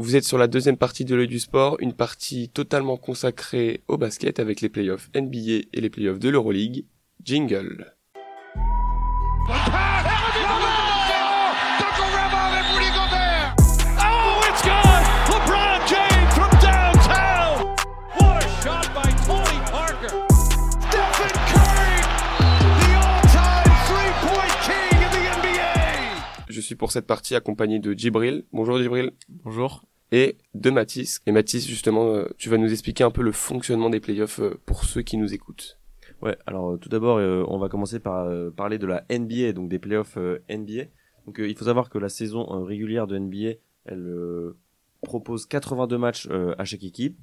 Vous êtes sur la deuxième partie de l'œil du sport, une partie totalement consacrée au basket avec les playoffs NBA et les playoffs de l'Euroleague. Jingle. Suis pour cette partie accompagné de Djibril. Bonjour Djibril. Bonjour. Et de Mathis. Et Mathis, justement, euh, tu vas nous expliquer un peu le fonctionnement des playoffs euh, pour ceux qui nous écoutent. Ouais, alors tout d'abord, euh, on va commencer par parler de la NBA, donc des playoffs NBA. Donc il faut savoir que la saison régulière de NBA, elle propose 82 matchs à chaque équipe.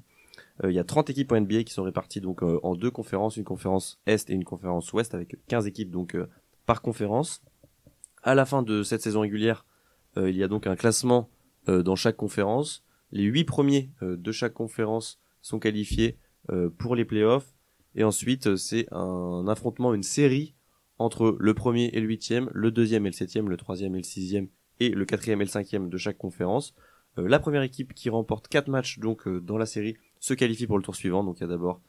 Il y a 30 équipes en NBA qui sont réparties donc en deux conférences, une conférence Est et une conférence Ouest avec 15 équipes donc par conférence. À la fin de cette saison régulière, il y a donc un classement euh, dans chaque conférence. Les huit premiers euh, de chaque conférence sont qualifiés euh, pour les playoffs. Et ensuite, c'est un affrontement, une série entre le premier et le huitième, le deuxième et le septième, le troisième et le sixième, et le quatrième et le cinquième de chaque conférence. la première équipe qui remporte quatre matchs donc dans la série se qualifie pour le tour suivant. Donc il y a d'abord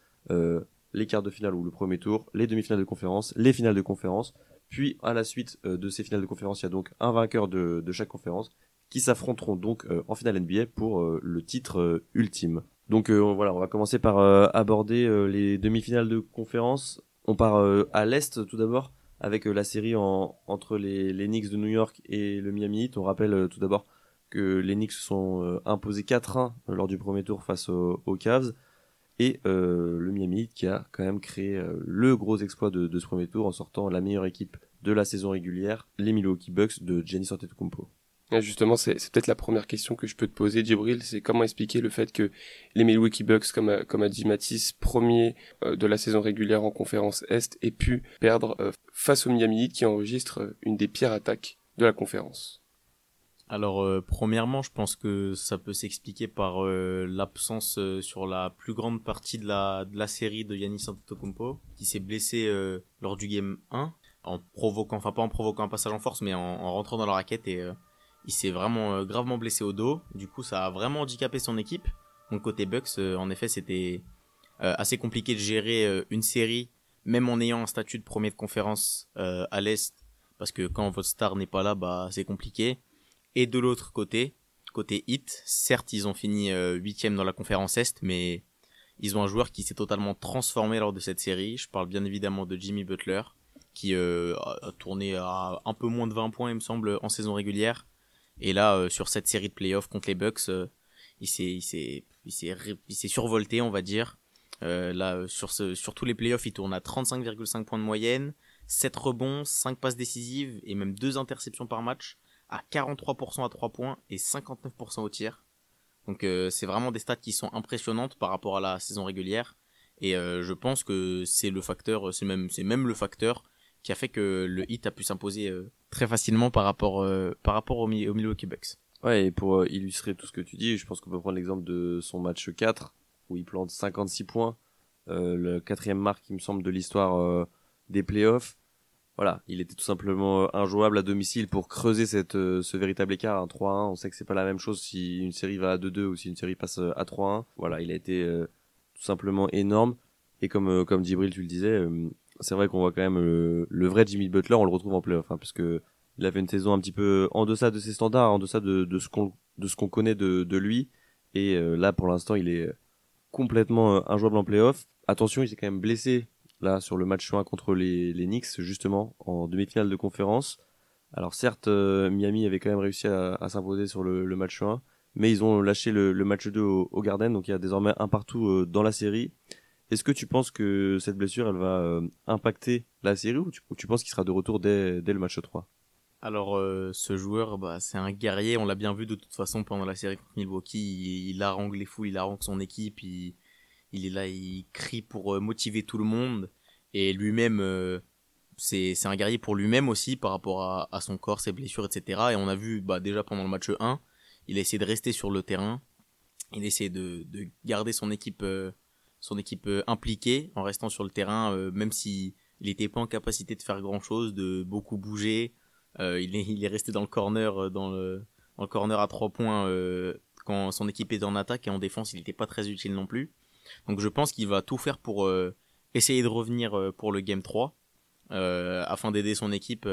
les quarts de finale ou le premier tour, les demi-finales de conférence, les finales de conférence. Puis à la suite de ces finales de conférence, il y a donc un vainqueur de, chaque conférence qui s'affronteront donc euh, en finale NBA pour euh, le titre euh, ultime. Donc voilà, on va commencer par aborder les demi-finales de conférence. On part à l'est tout d'abord avec la série entre les, Knicks de New York et le Miami Heat. On rappelle tout d'abord que les Knicks sont imposés 4-1 lors du premier tour face aux, Cavs et le Miami qui a quand même créé le gros exploit de, ce premier tour en sortant la meilleure équipe de la saison régulière, les Milwaukee Bucks de Giannis Antetokounmpo. Justement, c'est peut-être la première question que je peux te poser, Djibril, c'est comment expliquer le fait que les Milwaukee Bucks, comme a, dit Matisse, premier euh, de la saison régulière en conférence Est, aient pu perdre euh, face au Miami Heat qui enregistre euh, une des pires attaques de la conférence. Alors, premièrement, je pense que ça peut s'expliquer par l'absence sur la plus grande partie de la, de la série de Yannis Antetokounmpo, qui s'est blessé lors du game 1, en provoquant, enfin pas en provoquant un passage en force, mais en, en rentrant dans la raquette et il s'est vraiment euh, gravement blessé au dos. Du coup, ça a vraiment handicapé son équipe. Donc côté Bucks, euh, en effet, c'était euh, assez compliqué de gérer une série, même en ayant un statut de premier de conférence à l'est, parce que quand votre star n'est pas là, bah c'est compliqué. Et de l'autre côté, côté Hit, certes, ils ont fini huitième dans la conférence est, mais ils ont un joueur qui s'est totalement transformé lors de cette série. Je parle bien évidemment de Jimmy Butler, qui a tourné à un peu moins de 20 points, il me semble, en saison régulière et là, euh, sur cette série de playoffs contre les Bucks, euh, il s'est, survolté, on va dire. Euh, là, sur, sur tous les playoffs, il tourne à 35,5 points de moyenne, 7 rebonds, 5 passes décisives et même 2 interceptions par match, à 43% à 3 points et 59% au tir. Donc c'est vraiment des stats qui sont impressionnantes par rapport à la saison régulière. Et je pense que c'est le facteur, c'est même, c'est même le facteur qui a fait que le hit a pu s'imposer euh, très facilement par rapport, euh, par rapport au, au Milwaukee Bucks. Ouais, et pour euh, illustrer tout ce que tu dis, je pense qu'on peut prendre l'exemple de son match 4, où il plante 56 points, le quatrième marque, il me semble, de l'histoire des playoffs. Voilà, il était tout simplement injouable à domicile pour creuser cette, ce véritable écart, 3-1. On sait que c'est pas la même chose si une série va à 2-2 ou si une série passe à 3-1. Voilà, il a été tout simplement énorme. Et comme, comme Djibril, tu le disais, c'est vrai qu'on voit quand même le, vrai Jimmy Butler, on le retrouve en playoff, hein, parce que il avait une saison un petit peu en deçà de ses standards, en deçà de, de ce qu'on de ce qu'on connaît de, de lui. Et euh, là, pour l'instant, il est complètement euh, injouable en playoff. Attention, il s'est quand même blessé là sur le match 1 contre les, Knicks, justement, en demi-finale de conférence. Alors certes, euh, Miami avait quand même réussi à, s'imposer sur le, match 1, mais ils ont lâché le, match 2 au, Garden, donc il y a désormais un partout dans la série. Est-ce que tu penses que cette blessure, elle va euh, impacter la série ou tu, penses qu'il sera de retour dès, le match 3 Alors, euh, ce joueur, bah, c'est un guerrier. On l'a bien vu de toute façon pendant la série contre Milwaukee. Il, il harangue les fous, il harangue son équipe. Il, il est là, il crie pour euh, motiver tout le monde. Et lui-même, c'est un guerrier pour lui-même aussi par rapport à, son corps, ses blessures, etc. Et on a vu bah, déjà pendant le match 1, il a essayé de rester sur le terrain. Il a essayé de, de garder son équipe son équipe euh, impliquée en restant sur le terrain, euh, même si il n'était pas en capacité de faire grand chose, de beaucoup bouger. Euh, il, est, il est resté dans le corner, dans le, dans le corner à trois points quand son équipe était en attaque et en défense, il n'était pas très utile non plus. Donc je pense qu'il va tout faire pour essayer de revenir pour le Game 3 afin d'aider son équipe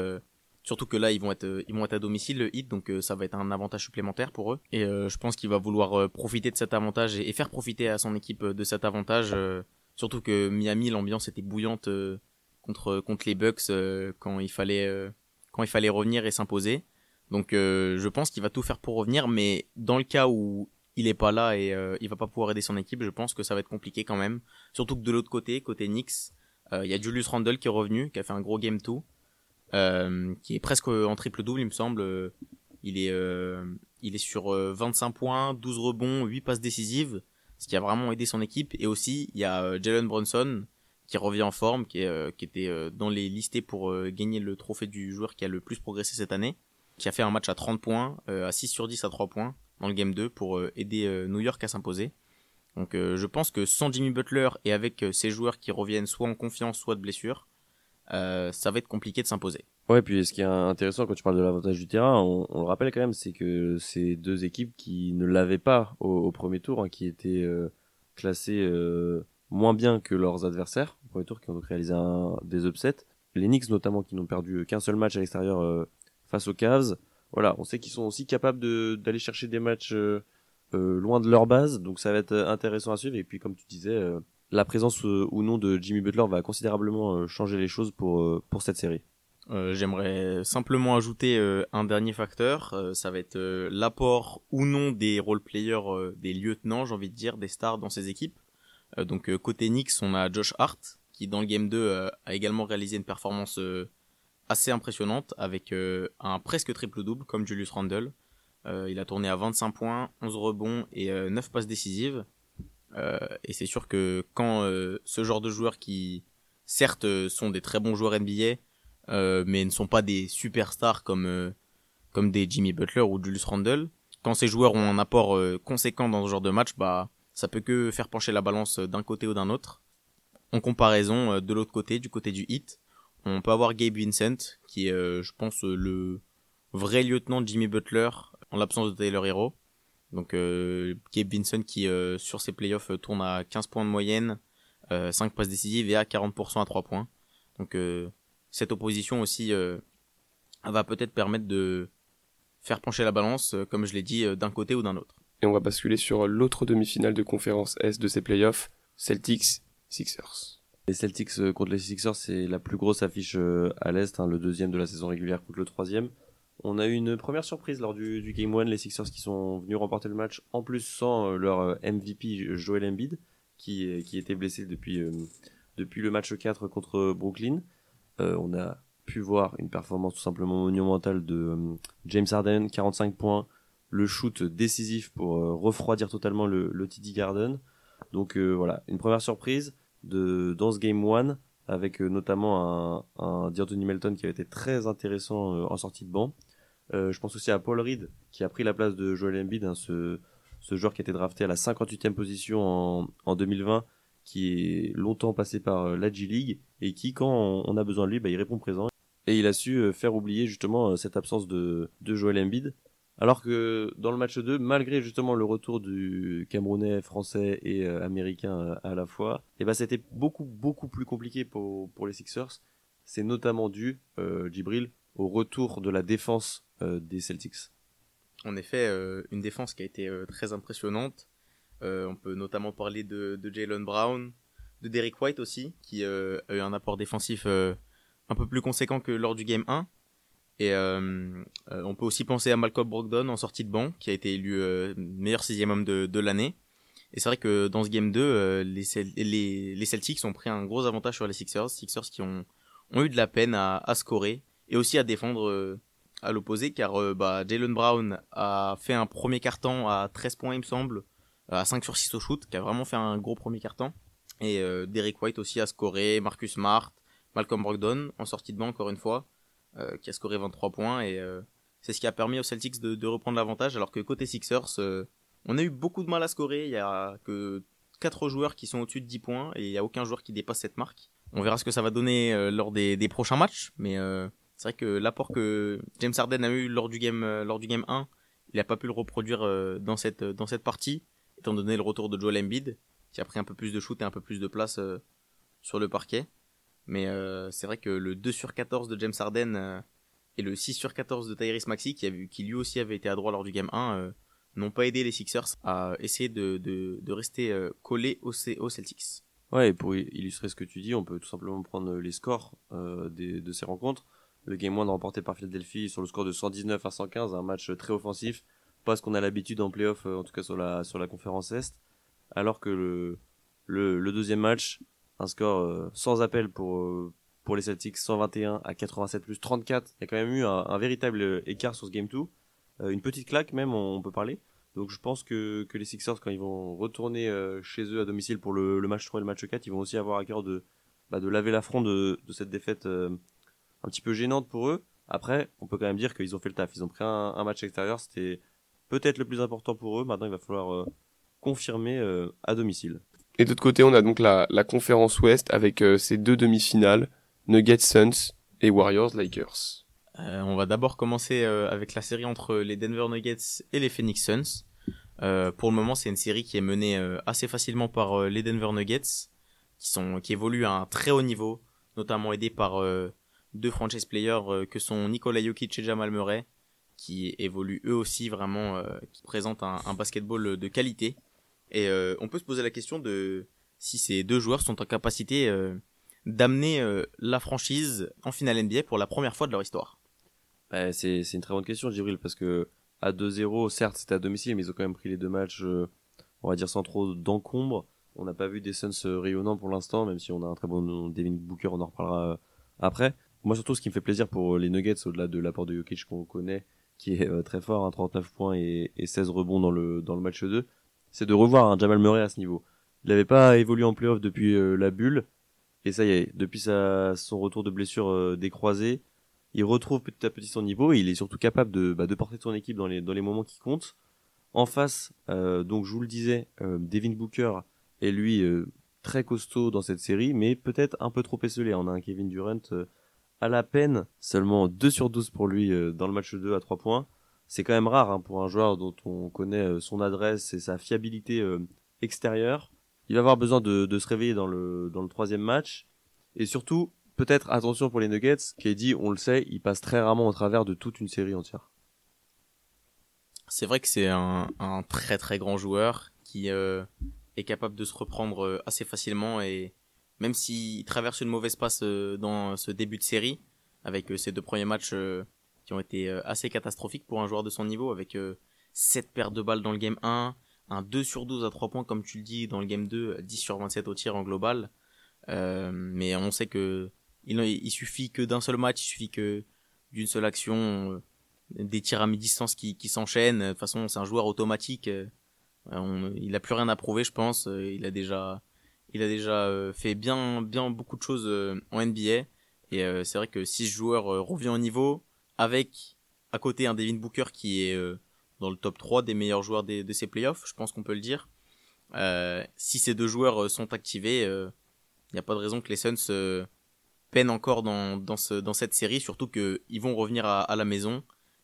Surtout que là, ils vont être, euh, à domicile, le hit, donc euh, ça va être un avantage supplémentaire pour eux. Et euh, je pense qu'il va vouloir profiter de cet avantage et, faire profiter à son équipe de cet avantage. surtout que Miami, l'ambiance était bouillante contre contre les Bucks quand il fallait quand il fallait revenir et s'imposer. Donc je pense qu'il va tout faire pour revenir, mais dans le cas où il est pas là et il va pas pouvoir aider son équipe, je pense que ça va être compliqué quand même. Surtout que de l'autre côté, côté Knicks, il y a Julius Randle qui est revenu, qui a fait un gros game 2 euh, qui est presque en triple double, il me semble. Il est, euh, il est sur 25 euh, points, 12 rebonds, 8 passes décisives, ce qui a vraiment aidé son équipe. Et aussi, il y a Jalen Brunson qui revient en forme, qui, est, qui était dans les listés pour gagner le trophée du joueur qui a le plus progressé cette année, qui a fait un match à 30 points, à 6 sur 10 à 3 points dans le game 2 pour aider New York à s'imposer. Donc je pense que sans Jimmy Butler et avec ces joueurs qui reviennent soit en confiance, soit de blessure, euh, ça va être compliqué de s'imposer. Ouais, puis ce qui est intéressant quand tu parles de l'avantage du terrain, on, le rappelle quand même, c'est que ces deux équipes qui ne l'avaient pas au, premier tour, hein, qui étaient euh, classées euh, moins bien que leurs adversaires au premier tour, qui ont donc réalisé des upsets. Les Knicks notamment, qui n'ont perdu qu'un seul match à l'extérieur face aux Cavs. Voilà, on sait qu'ils sont aussi capables d'aller chercher des matchs loin de leur base, donc ça va être intéressant à suivre. Et puis comme tu disais la présence euh, ou non de Jimmy Butler va considérablement euh, changer les choses pour, euh, pour cette série. J'aimerais simplement ajouter un dernier facteur, ça va être l'apport ou non des role-players, des lieutenants, j'ai envie de dire, des stars dans ces équipes. donc côté Knicks, on a Josh Hart, qui dans le Game 2 a également réalisé une performance assez impressionnante, avec un presque triple-double, comme Julius Randle. il a tourné à 25 points, 11 rebonds et 9 passes décisives. Euh, et c'est sûr que quand euh, ce genre de joueurs qui, certes, euh, sont des très bons joueurs NBA, mais ne sont pas des superstars comme, comme des Jimmy Butler ou Julius Randle, quand ces joueurs ont un apport conséquent dans ce genre de match, bah, ça peut que faire pencher la balance d'un côté ou d'un autre. En comparaison, de l'autre côté, du côté du hit, on peut avoir Gabe Vincent, qui est, je pense, le vrai lieutenant de Jimmy Butler en l'absence de Taylor Hero. Donc euh, Gabe Vinson qui euh, sur ses playoffs euh, tourne à 15 points de moyenne, 5 passes décisives et à 40% à 3 points. Donc cette opposition aussi va peut-être permettre de faire pencher la balance, comme je l'ai dit, d'un côté ou d'un autre. Et on va basculer sur l'autre demi-finale de conférence S de ces playoffs, Celtics Sixers. Les Celtics contre les Sixers, c'est la plus grosse affiche à l'Est, hein, le deuxième de la saison régulière contre le troisième. On a eu une première surprise lors du, Game 1, les Sixers qui sont venus remporter le match, en plus sans euh, leur euh, MVP Joel Embiid, qui, était blessé depuis, euh, depuis le match 4 contre Brooklyn. on a pu voir une performance tout simplement monumentale de James Harden, 45 points, le shoot décisif pour refroidir totalement le, le TD Garden. Donc voilà, une première surprise de, dans ce Game 1 avec notamment un, un D'Anthony Melton qui a été très intéressant en sortie de banc. Euh, je pense aussi à Paul Reed qui a pris la place de Joel Embiid, hein, ce, ce joueur qui a été drafté à la 58e position en, en 2020, qui est longtemps passé par euh, la G League et qui, quand on, a besoin de lui, bah, il répond présent. Et il a su euh, faire oublier justement cette absence de, de Joel Embiid. Alors que dans le match 2, malgré justement le retour du Camerounais, français et américain à la fois, et eh ben c'était beaucoup beaucoup plus compliqué pour, pour les Sixers. C'est notamment dû, euh, au retour de la défense euh, des Celtics. En effet, euh, une défense qui a été euh, très impressionnante. on peut notamment parler de, Jalen Brown, de Derek White aussi, qui a eu un apport défensif un peu plus conséquent que lors du Game 1. Et on peut aussi penser à Malcolm Brogdon en sortie de banc, qui a été élu meilleur sixième homme de, l'année. Et c'est vrai que dans ce Game 2, les, Celtics ont pris un gros avantage sur les Sixers. Sixers qui ont, eu de la peine à, scorer et aussi à défendre à l'opposé car euh, bah, Jalen Brown a fait un premier carton à 13 points il me semble, à 5 sur 6 au shoot, qui a vraiment fait un gros premier carton. Et euh, Derek White aussi a scoré, Marcus Smart, Malcolm Brogdon en sortie de banc encore une fois, euh, qui a scoré 23 points et c'est ce qui a permis aux Celtics de, reprendre l'avantage alors que côté Sixers, on a eu beaucoup de mal à scorer, il y a que 4 joueurs qui sont au-dessus de 10 points et il n'y a aucun joueur qui dépasse cette marque. On verra ce que ça va donner lors des, prochains matchs, mais c'est vrai que l'apport que James Harden a eu lors du game, euh, lors du game 1 il n'a pas pu le reproduire euh, dans cette dans cette partie, étant donné le retour de Joel Embiid, qui a pris un peu plus de shoot et un peu plus de place euh, sur le parquet. Mais euh, c'est vrai que le 2 sur 14 de James Harden et le 6 sur 14 de Tyrese Maxi, qui, qui lui aussi avait été à droit lors du game 1, n'ont pas aidé les Sixers à essayer de, de, rester collés aux, aux Celtics. Ouais, et pour illustrer ce que tu dis, on peut tout simplement prendre les scores des, de ces rencontres. Le game 1 remporté par Philadelphie sur le score de 119 à 115, un match très offensif, pas ce qu'on a l'habitude en playoff, en tout cas sur la, sur la conférence Est. Alors que le, le deuxième match, un score euh, sans appel pour, euh, pour les Celtics, 121 à 87 plus 34. Il y a quand même eu un, véritable écart sur ce Game 2. Euh, une petite claque même, on, peut parler. Donc je pense que, que les Sixers, quand ils vont retourner chez eux à domicile pour le, match 3 et le match 4, ils vont aussi avoir à cœur de, bah, de laver l'affront de, cette défaite un petit peu gênante pour eux. Après, on peut quand même dire qu'ils ont fait le taf. Ils ont pris un match extérieur, c'était peut-être le plus important pour eux. Maintenant, il va falloir confirmer à domicile. Et d'autre côté, on a donc la, la conférence Ouest avec euh, ces deux demi-finales, Nuggets Suns et Warriors Lakers. Euh, on va d'abord commencer euh, avec la série entre les Denver Nuggets et les Phoenix Suns. Euh, pour le moment, c'est une série qui est menée assez facilement par les Denver Nuggets, qui sont qui évoluent à un très haut niveau, notamment aidés par deux franchise players que sont Nikola Jokic et Jamal Murray, qui évoluent eux aussi vraiment, qui présentent un, un basketball de qualité. Et euh, on peut se poser la question de si ces deux joueurs sont en capacité euh, d'amener euh, la franchise en finale NBA pour la première fois de leur histoire. Bah, c'est une très bonne question, Gibril, parce que à 2-0, certes c'était à domicile, mais ils ont quand même pris les deux matchs, on va dire sans trop d'encombre. On n'a pas vu des Suns rayonnants pour l'instant, même si on a un très bon Devin Booker, on en reparlera après. Moi surtout, ce qui me fait plaisir pour les Nuggets, au-delà de l'apport de Jokic qu'on connaît, qui est très fort, 39 points et, et 16 rebonds dans le, dans le match 2, c'est de revoir un Jamal Murray à ce niveau. Il n'avait pas évolué en playoff depuis euh, la bulle, et ça y est, depuis son retour de blessure euh, décroisée, il retrouve petit à petit son niveau, et il est surtout capable de, bah, porter son équipe dans les, dans les moments qui comptent. En face, euh, donc je vous le disais, Devin Booker est lui très costaud dans cette série, mais peut-être un peu trop esselé. On a un Kevin Durant à la peine, seulement 2 sur 12 pour lui dans le match 2 à 3 points c'est quand même rare hein, pour un joueur dont on connaît euh, son adresse et sa fiabilité euh, extérieure. Il va avoir besoin de, se réveiller dans le, dans le troisième match. Et surtout, peut-être attention pour les Nuggets, qui est dit, on le sait, il passe très rarement au travers de toute une série entière. C'est vrai que c'est un, un, très très grand joueur qui euh, est capable de se reprendre assez facilement et même s'il traverse une mauvaise passe dans ce début de série, avec ses deux premiers matchs qui ont été euh, assez catastrophiques pour un joueur de son niveau avec 7 euh, pertes de balles dans le game 1, un 2 sur 12 à 3 points comme tu le dis dans le game 2, 10 sur 27 au tir en global. Euh, mais on sait que il, suffit que d'un seul match, il suffit que d'une seule action, des tirs à mi-distance qui, qui s'enchaînent. De toute façon, c'est un joueur automatique. il a plus rien à prouver, je pense. Il a déjà, il a déjà fait bien, bien beaucoup de choses en NBA. Et c'est vrai que si ce joueur revient au niveau, avec à côté un Devin Booker qui est euh, dans le top 3 des meilleurs joueurs de ces playoffs, je pense qu'on peut le dire. Euh, si ces deux joueurs euh, sont activés, il n'y a pas de raison que les Suns peinent encore dans, dans, ce, dans cette série, surtout qu'ils vont revenir à, à, la maison.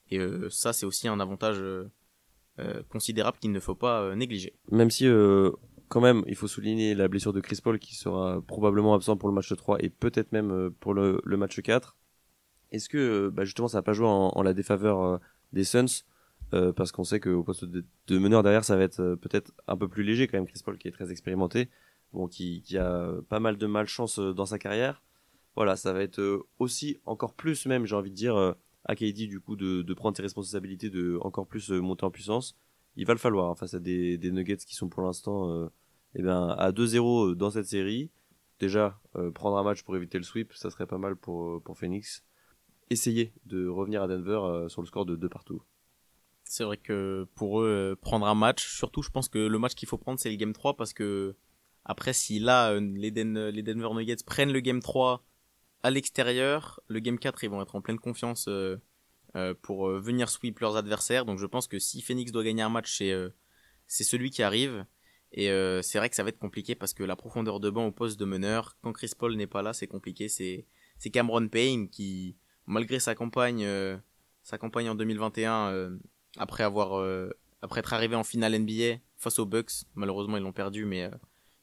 Et ça, c'est aussi un avantage considérable qu'il ne faut pas négliger. Même si, quand même, il faut souligner la blessure de Chris Paul qui sera probablement absent pour le match 3 et peut-être même pour le, le match 4. Est-ce que euh, bah justement ça va pas jouer en, la défaveur euh, des Suns euh, parce qu'on sait qu'au poste de, meneur derrière ça va être peut-être un peu plus léger quand même Chris Paul qui est très expérimenté, bon qui, a pas mal de malchance dans sa carrière. Voilà, ça va être aussi encore plus même j'ai envie de dire à KD du coup de, prendre ses responsabilités, de encore plus monter en puissance. Il va le falloir hein, face à des, Nuggets qui sont pour l'instant eh ben, à 2-0 dans cette série. Déjà, prendre un match pour éviter le sweep, ça serait pas mal pour Phoenix essayer de revenir à Denver euh, sur le score de 2 partout. C'est vrai que pour eux, euh, prendre un match, surtout je pense que le match qu'il faut prendre c'est le Game 3 parce que après si là euh, les, Denver Nuggets prennent le Game 3 à l'extérieur, le Game 4 ils vont être en pleine confiance pour venir sweep leurs adversaires. Donc je pense que si Phoenix doit gagner un match, c'est c'est celui qui arrive. Et c'est vrai que ça va être compliqué parce que la profondeur de banc au poste de meneur, quand Chris Paul n'est pas là, c'est compliqué. C'est Cameron Payne qui malgré sa campagne, euh, en 2021, euh, après avoir après être arrivé en finale NBA face aux Bucks. Malheureusement, ils l'ont perdu, mais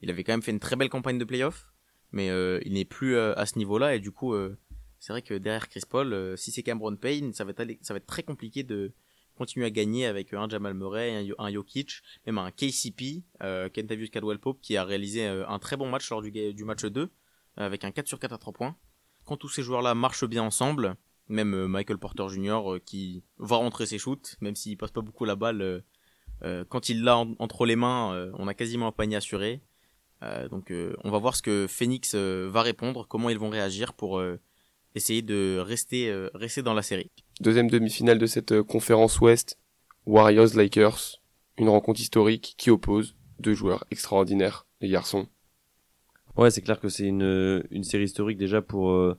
il avait quand même fait une très belle campagne de playoff. Mais il n'est plus à ce niveau-là et du coup, c'est vrai que derrière Chris Paul, si c'est Cameron Payne, ça va être très compliqué de continuer à gagner avec un Jamal Murray, un, Jokic, même un KCP, euh, Kentavious Caldwell Pope, qui a réalisé un très bon match lors du match 2, avec un 4 sur 4 à 3 points. Quand tous ces joueurs-là marchent bien ensemble, même euh, Michael Porter Jr. Euh, qui va rentrer ses shoots, même s'il passe pas beaucoup la balle, euh, quand il l'a entre les mains, on a quasiment un panier assuré. donc on va voir ce que Phoenix va répondre, comment ils vont réagir pour essayer de rester, rester dans la série. Deuxième demi-finale de cette conférence Ouest, Warriors-Lakers, une rencontre historique qui oppose deux joueurs extraordinaires, les garçons. Ouais, c'est clair que c'est une, une série historique déjà pour,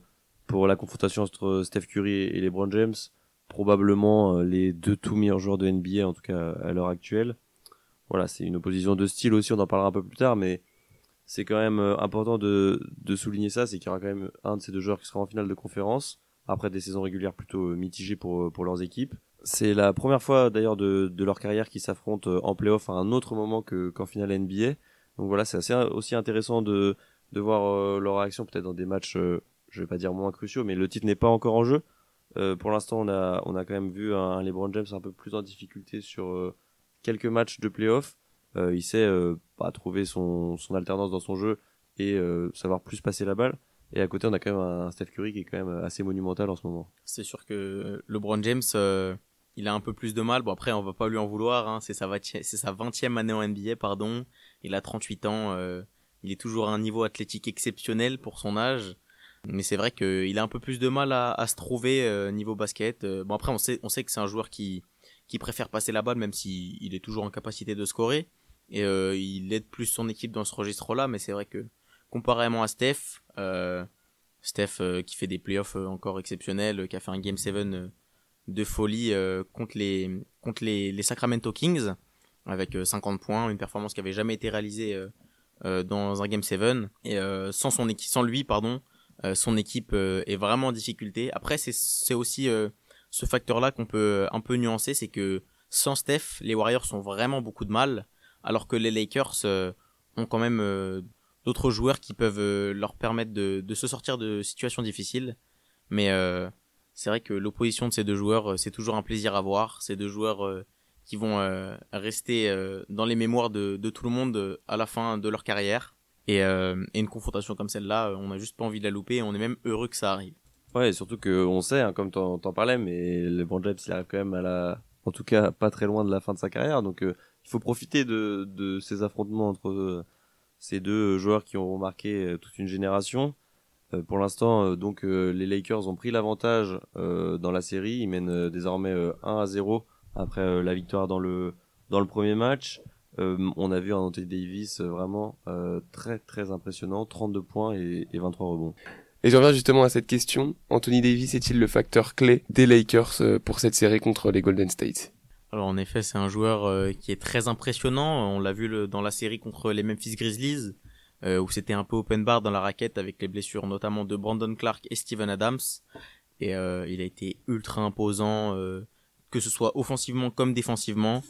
pour la confrontation entre Steph Curry et LeBron James, probablement euh, les deux tout meilleurs joueurs de NBA en tout cas à l'heure actuelle. Voilà, c'est une opposition de style aussi, on en parlera un peu plus tard, mais c'est quand même euh, important de, de souligner ça, c'est qu'il y aura quand même un de ces deux joueurs qui sera en finale de conférence, après des saisons régulières plutôt euh, mitigées pour, pour leurs équipes. C'est la première fois d'ailleurs de, de leur carrière qu'ils s'affrontent en playoff à un autre moment que, qu'en finale NBA. Donc voilà, c'est assez aussi intéressant de, de voir leur réaction peut-être dans des matchs je vais pas dire moins cruciaux, mais le titre n'est pas encore en jeu. Euh, pour l'instant, on a, on a quand même vu un, LeBron James un peu plus en difficulté sur euh, quelques matchs de playoff. Euh, il sait pas trouver son, son alternance dans son jeu et savoir plus passer la balle. Et à côté, on a quand même un Steph Curry qui est quand même assez monumental en ce moment. C'est sûr que LeBron James, il a un peu plus de mal. Bon, après, on va pas lui en vouloir. Hein. C'est sa, 20e année en NBA, pardon. Il a 38 ans. il est toujours à un niveau athlétique exceptionnel pour son âge. Mais c'est vrai qu'il a un peu plus de mal à, se trouver euh, niveau basket. Euh, bon après on sait, que c'est un joueur qui, préfère passer la balle même s'il il est toujours en capacité de scorer. Et euh, il aide plus son équipe dans ce registre-là. Mais c'est vrai que comparément à Steph, Steph qui fait des playoffs encore exceptionnels, qui a fait un Game 7 de folie contre, les Sacramento Kings avec 50 points, une performance qui avait jamais été réalisée dans un Game 7. Et sans, son sans lui, pardon, euh, son équipe euh, est vraiment en difficulté. Après, c'est aussi euh, ce facteur-là qu'on peut un peu nuancer, c'est que sans Steph, les Warriors ont vraiment beaucoup de mal, alors que les Lakers ont quand même d'autres joueurs qui peuvent leur permettre de, de, se sortir de situations difficiles. Mais c'est vrai que l'opposition de ces deux joueurs, c'est toujours un plaisir à voir. Ces deux joueurs qui vont rester dans les mémoires de, tout le monde à la fin de leur carrière. Euh, et, une confrontation comme celle-là, euh, on n'a juste pas envie de la louper et on est même heureux que ça arrive. Ouais, surtout qu'on sait, hein, comme t'en parlais, mais le James, il arrive quand même à la, en tout cas, pas très loin de la fin de sa carrière. Donc, euh, il faut profiter de, de ces affrontements entre ces deux joueurs qui ont marqué toute une génération. pour l'instant, donc, les Lakers ont pris l'avantage dans la série. Ils mènent désormais 1 à 0 après la victoire dans le, dans le premier match. Euh, on a vu un Anthony Davis euh, vraiment euh, très très impressionnant, 32 points et, 23 rebonds. Et je reviens justement à cette question. Anthony Davis est-il le facteur clé des Lakers pour cette série contre les Golden State Alors en effet, c'est un joueur qui est très impressionnant. On l'a vu dans la série contre les Memphis Grizzlies, où c'était un peu open bar dans la raquette avec les blessures notamment de Brandon Clark et Steven Adams. Et il a été ultra imposant, que ce soit offensivement comme défensivement.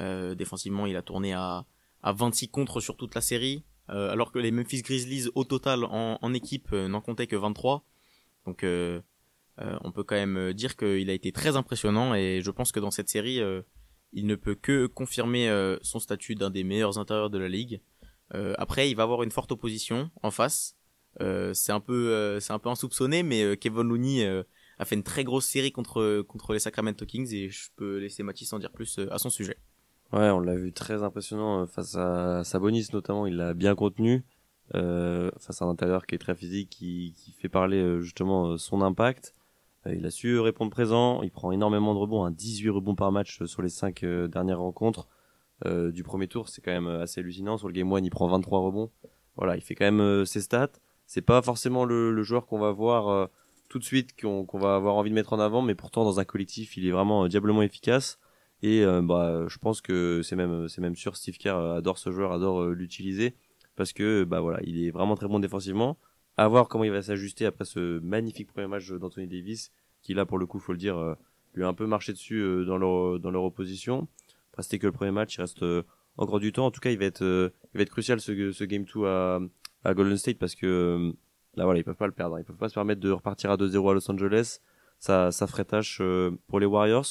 Euh, défensivement, il a tourné à, à 26 contre sur toute la série, euh, alors que les Memphis Grizzlies au total en, en équipe euh, n'en comptaient que 23. Donc on peut quand même dire qu'il a été très impressionnant et je pense que dans cette série, il ne peut que confirmer son statut d'un des meilleurs intérieurs de la ligue. après, il va avoir une forte opposition en face. c'est un peu, c'est un peu insoupçonné, mais Kevin Looney a fait une très grosse série contre contre les Sacramento Kings et je peux laisser Mathis en dire plus à son sujet. Ouais, on l'a vu très impressionnant euh, face à Sabonis notamment, il l'a bien contenu euh, face à un intérieur qui est très physique, qui, qui fait parler euh, justement euh, son impact. il a su répondre présent, il prend énormément de rebonds, 18 rebonds par match sur les 5 dernières rencontres du premier tour, c'est quand même assez hallucinant. Sur le game 1, il prend 23 rebonds. Voilà, il fait quand même ses stats. C'est pas forcément le, le joueur qu'on va voir tout de suite, qu'on va avoir envie de mettre en avant, mais pourtant dans un collectif, il est vraiment diablement efficace. Et euh, bah, je pense que c'est même, c'est même sûr, Steve Kerr adore ce joueur, adore euh, l'utiliser parce que bah voilà, il est vraiment très bon défensivement. À voir comment il va s'ajuster après ce magnifique premier match d'Anthony Davis, qui là pour le coup, faut le dire, euh, lui a un peu marché dessus dans leur dans leur opposition. Après c'était que le premier match, il reste encore du temps. En tout cas, il va être il va être crucial ce, ce game 2 à, à Golden State parce que là voilà, ils peuvent pas le perdre. Ils peuvent pas se permettre de repartir à 2-0 à Los Angeles. Ça ça ferait tâche pour les Warriors.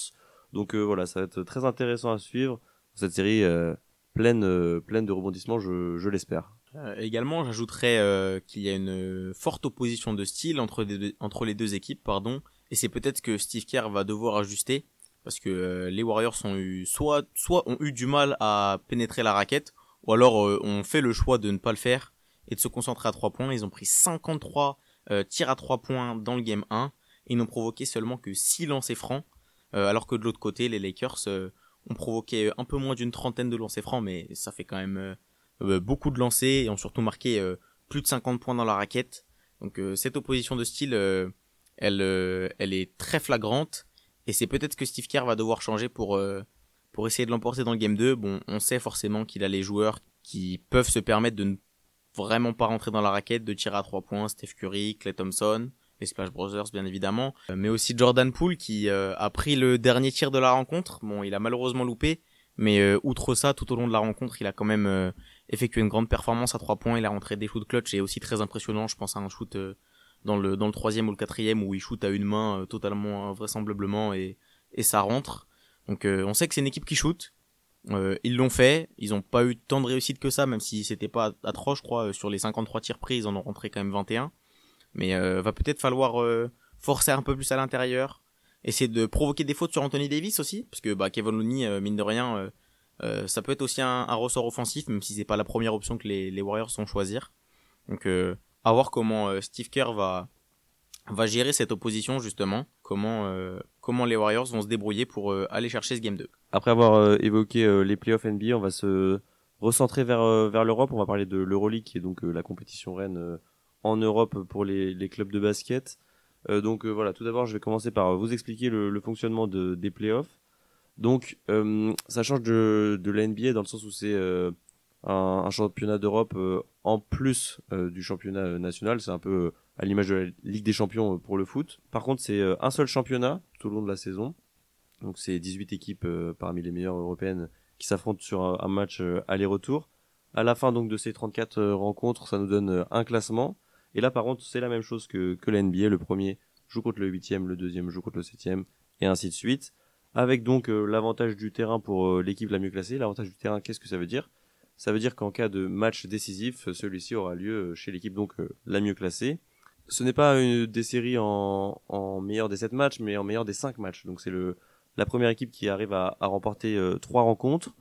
Donc voilà, ça va être très intéressant à suivre cette série pleine pleine de rebondissements, je, l'espère. Euh, également, j'ajouterais euh, qu'il y a une forte opposition de style entre, les deux équipes, pardon, et c'est peut-être que Steve Kerr va devoir ajuster parce que euh, les Warriors ont eu soit soit ont eu du mal à pénétrer la raquette, ou alors ont fait le choix de ne pas le faire et de se concentrer à trois points. Ils ont pris 53 tirs à trois points dans le game 1 et n'ont provoqué seulement que 6 lancers francs, alors que de l'autre côté, les Lakers ont provoqué un peu moins d'une trentaine de lancers francs, mais ça fait quand même euh, beaucoup de lancers et ont surtout marqué euh, plus de 50 points dans la raquette. Donc euh, cette opposition de style, elle, elle est très flagrante et c'est peut-être que Steve Kerr va devoir changer pour pour essayer de l'emporter dans le game 2. Bon, on sait forcément qu'il a les joueurs qui peuvent se permettre de ne vraiment pas rentrer dans la raquette, de tirer à 3 points, Steph Curry, Clay Thompson, les Splash Brothers bien évidemment, mais aussi Jordan Poole qui a pris le dernier tir de la rencontre. Bon, il a malheureusement loupé, mais outre ça, tout au long de la rencontre, il a quand même effectué une grande performance à trois points. Il a rentré des shoots clutch et aussi très impressionnant. Je pense à un shoot euh, dans le dans le troisième ou le quatrième où il shoot à une main euh, totalement vraisemblablement et et ça rentre. Donc euh, on sait que c'est une équipe qui shoot. Ils l'ont fait. Ils n'ont pas eu tant de réussite que ça, même si c'était pas atroce, je crois. Sur les 53 tirs pris, ils en ont rentré quand même 21. Mais va peut-être falloir forcer un peu plus à l'intérieur, essayer de provoquer des fautes sur Anthony Davis aussi, parce que bah, Kevin Looney, mine de rien, euh, ça peut être aussi un, ressort offensif, même si c'est pas la première option que les, Warriors vont choisir. Donc euh, à voir comment euh, Steve Kerr va va gérer cette opposition justement, comment comment les Warriors vont se débrouiller pour aller chercher ce game 2. Après avoir évoqué les playoffs NBA, on va se recentrer vers vers l'Europe, on va parler de l'Euroleague qui est donc la compétition reine en Europe pour les, clubs de basket. donc voilà, tout d'abord, je vais commencer par vous expliquer le, fonctionnement de, des playoffs. Donc, euh, ça change de, de la NBA dans le sens où c'est euh, un, championnat d'Europe euh, en plus du championnat national. C'est un peu à l'image de la Ligue des Champions pour le foot. Par contre, c'est un seul championnat tout au long de la saison. Donc, c'est 18 équipes parmi les meilleures européennes qui s'affrontent sur un, match aller-retour. À la fin donc de ces 34 rencontres, ça nous donne un classement. Et là, par contre, c'est la même chose que, que la NBA. Le premier joue contre le huitième, le deuxième joue contre le septième, et ainsi de suite avec donc euh, l'avantage du terrain pour euh, l'équipe la mieux classée. L'avantage du terrain, qu'est-ce que ça veut dire? Ça veut dire qu'en cas de match décisif, celui-ci aura lieu euh, chez l'équipe donc la mieux classée. Ce n'est pas une, des séries en, en meilleur des 7 matchs, mais en meilleur des 5 matchs. Donc c'est le la première équipe qui arrive à, à remporter trois rencontres.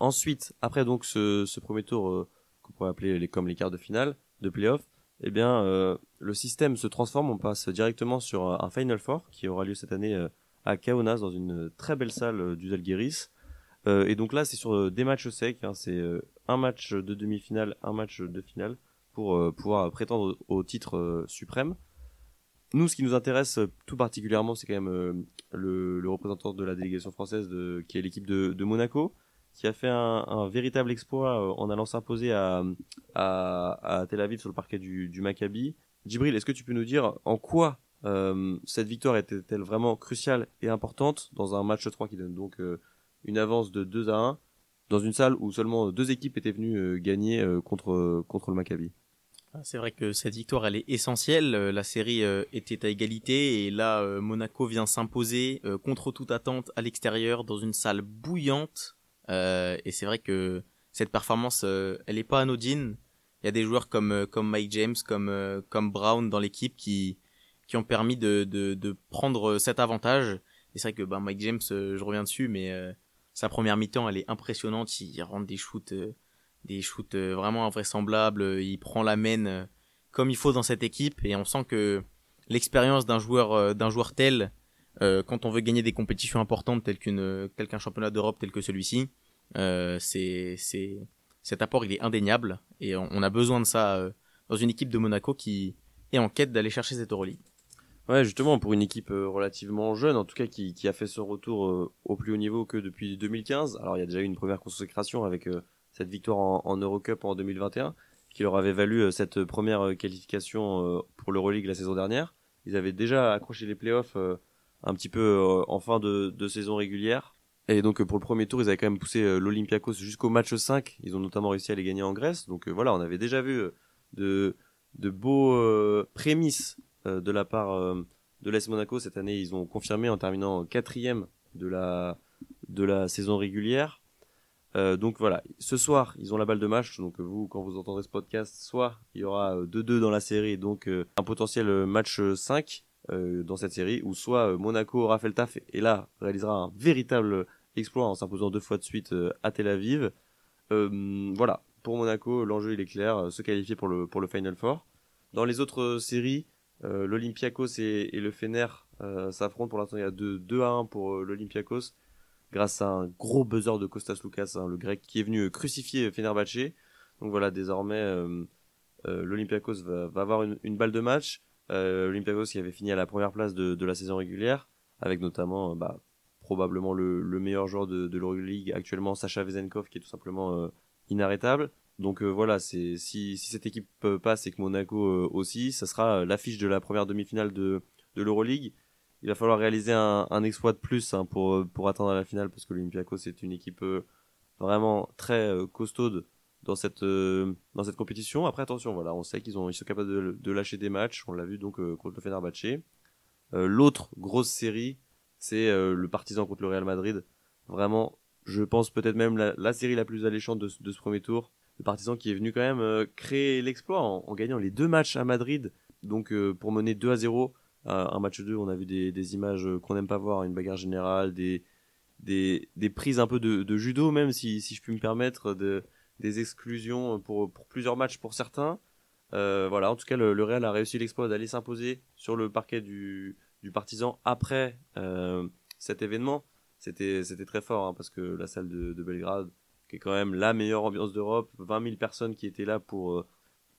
ensuite, après donc ce, ce premier tour qu'on pourrait appeler les, comme les quarts de finale de playoff, eh bien le système se transforme. On passe directement sur un Final Four qui aura lieu cette année à Kaunas dans une très belle salle euh, du Zalgiris. Euh, et donc là, c'est sur euh, des matchs secs. Hein, c'est un match de demi-finale, un match de finale pour pouvoir prétendre au, titre suprême. Nous, ce qui nous intéresse tout particulièrement, c'est quand même le, représentant de la délégation française, qui est l'équipe de, Monaco, qui a fait un, véritable exploit en allant s'imposer à, Tel Aviv sur le parquet du, du Maccabi. Djibril, est-ce que tu peux nous dire en quoi euh, cette victoire était-elle vraiment cruciale et importante dans un match 3 qui donne donc euh, une avance de 2 à 1 dans une salle où seulement deux équipes étaient venues euh, gagner contre, contre le Maccabi? C'est vrai que cette victoire elle est essentielle. La série était à égalité et là Monaco vient s'imposer contre toute attente à l'extérieur dans une salle bouillante. et c'est vrai que cette performance elle est pas anodine. Il y a des joueurs comme comme Mike James, comme comme Brown dans l'équipe qui qui ont permis de, de, de prendre cet avantage. Et c'est vrai que bah, Mike James, euh, je reviens dessus, mais euh, sa première mi-temps, elle est impressionnante. Il rentre des shoots, euh, des shoots vraiment invraisemblables. Il prend la main comme il faut dans cette équipe, et on sent que l'expérience d'un joueur, d'un joueur tel, quand on veut gagner des compétitions importantes telles qu'une, tel qu'un championnat d'Europe tel que celui-ci, c'est, c'est, cet apport il est indéniable, et on, a besoin de ça dans une équipe de Monaco qui est en quête d'aller chercher cette Euroleague. Ouais, justement, pour une équipe euh, relativement jeune, en tout cas qui, qui a fait ce retour euh, au plus haut niveau que depuis 2015. Alors, il y a déjà eu une première consécration avec euh, cette victoire en, en, Eurocup en 2021, qui leur avait valu cette première qualification pour l'Euroleague la saison dernière. Ils avaient déjà accroché les playoffs un petit peu en fin de, de saison régulière. Et donc pour le premier tour, ils avaient quand même poussé l'Olympiakos jusqu'au match 5. Ils ont notamment réussi à les gagner en Grèce. Donc voilà, on avait déjà vu de, de beaux prémices de la part de l'AS Monaco cette année. Ils ont confirmé en terminant quatrième de la de la saison régulière. Euh, donc voilà, ce soir, ils ont la balle de match. Donc vous, quand vous entendrez ce podcast, soit il y aura 2-2 euh, dans la série, donc euh, un potentiel match 5 dans cette série, ou soit Monaco aura fait le taf et là réalisera un véritable exploit en s'imposant deux fois de suite à Tel Aviv. voilà, pour Monaco, l'enjeu il est clair, se qualifier pour le, pour le Final Four. Dans les autres séries, l'Olympiakos et, le Fener s'affrontent. Pour l'instant, il y a 2, 2 à 1 pour l'Olympiakos grâce à un gros buzzer de Kostas Lukas, hein, le grec qui est venu crucifier Fenerbahce. Donc voilà, désormais, euh, euh, l'Olympiakos va, avoir une, balle de match. Euh, L'Olympiakos qui avait fini à la première place de, la saison régulière, avec notamment bah, probablement le, meilleur joueur de, de l'Euroleague actuellement, Sacha Vezenkov, qui est tout simplement inarrêtable. Donc voilà, si, cette équipe passe et que Monaco aussi, ça sera l'affiche de la première demi-finale de, de l'Euroleague il va falloir réaliser un, exploit de plus hein, pour, pour atteindre la finale parce que l'Olympiakos c'est une équipe euh, vraiment très euh, costaude dans cette euh, dans cette compétition. Après attention, voilà, on sait qu'ils ont ils sont capables de, lâcher des matchs. On l'a vu donc contre le Fenerbahçe. L'autre grosse série, c'est le Partizan contre le Real Madrid. Vraiment, je pense peut-être même la, la, série la plus alléchante de, ce premier tour. Le Partizan qui est venu quand même créer l'exploit en, en, gagnant les deux matchs à Madrid, donc pour mener 2 à 0 un match 2, on a vu des, images qu'on n'aime pas voir, une bagarre générale, des, des, des prises un peu de, judo, même si, si je puis me permettre, de, des exclusions pour, pour plusieurs matchs pour certains. Euh, voilà, en tout cas, le, Real a réussi l'exploit d'aller s'imposer sur le parquet du, du Partisan après euh, cet événement. C'était, très fort hein, parce que la salle de, de, Belgrade, qui est quand même la meilleure ambiance d'Europe, 20 000 personnes qui étaient là pour, euh,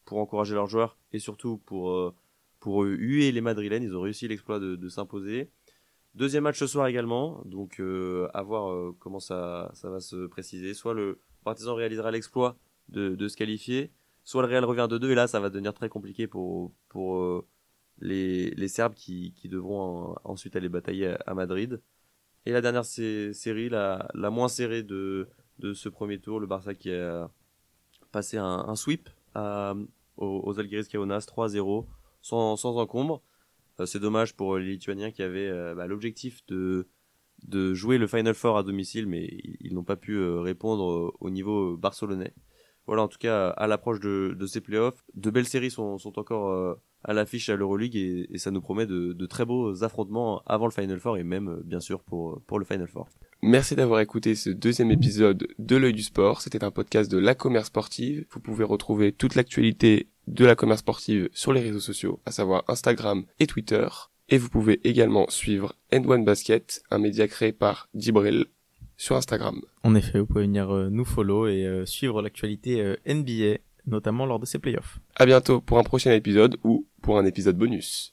pour encourager leurs joueurs et surtout pour euh, pour huer les Madrilènes. Ils ont réussi l'exploit de, s'imposer. Deuxième match ce soir également, donc euh, à voir euh, comment ça, va se préciser. Soit le Partizan réalisera l'exploit de, se qualifier, soit le Real revient de 2 et là ça va devenir très compliqué pour, euh, les, Serbes qui, devront ensuite aller batailler à, Madrid. Et la dernière série, la, moins serrée de, ce premier tour, le Barça qui a passé un, sweep aux, aux Kaunas 3-0 sans, sans encombre. Euh, c'est dommage pour les Lituaniens qui avaient euh, bah, l'objectif de, de jouer le Final Four à domicile, mais ils, n'ont pas pu euh, répondre au niveau barcelonais. Voilà, en tout cas, à l'approche de, de, ces playoffs, de belles séries sont, sont encore à l'affiche à l'Euroleague et, et, ça nous promet de, de, très beaux affrontements avant le Final Four et même, bien sûr, pour, pour le Final Four. Merci d'avoir écouté ce deuxième épisode de l'œil du sport. C'était un podcast de la commerce sportive. Vous pouvez retrouver toute l'actualité de la commerce sportive sur les réseaux sociaux, à savoir Instagram et Twitter. Et vous pouvez également suivre End One Basket, un média créé par Dibril sur Instagram. En effet, vous pouvez venir euh, nous follow et euh, suivre l'actualité euh, NBA, notamment lors de ces playoffs. À bientôt pour un prochain épisode ou pour un épisode bonus.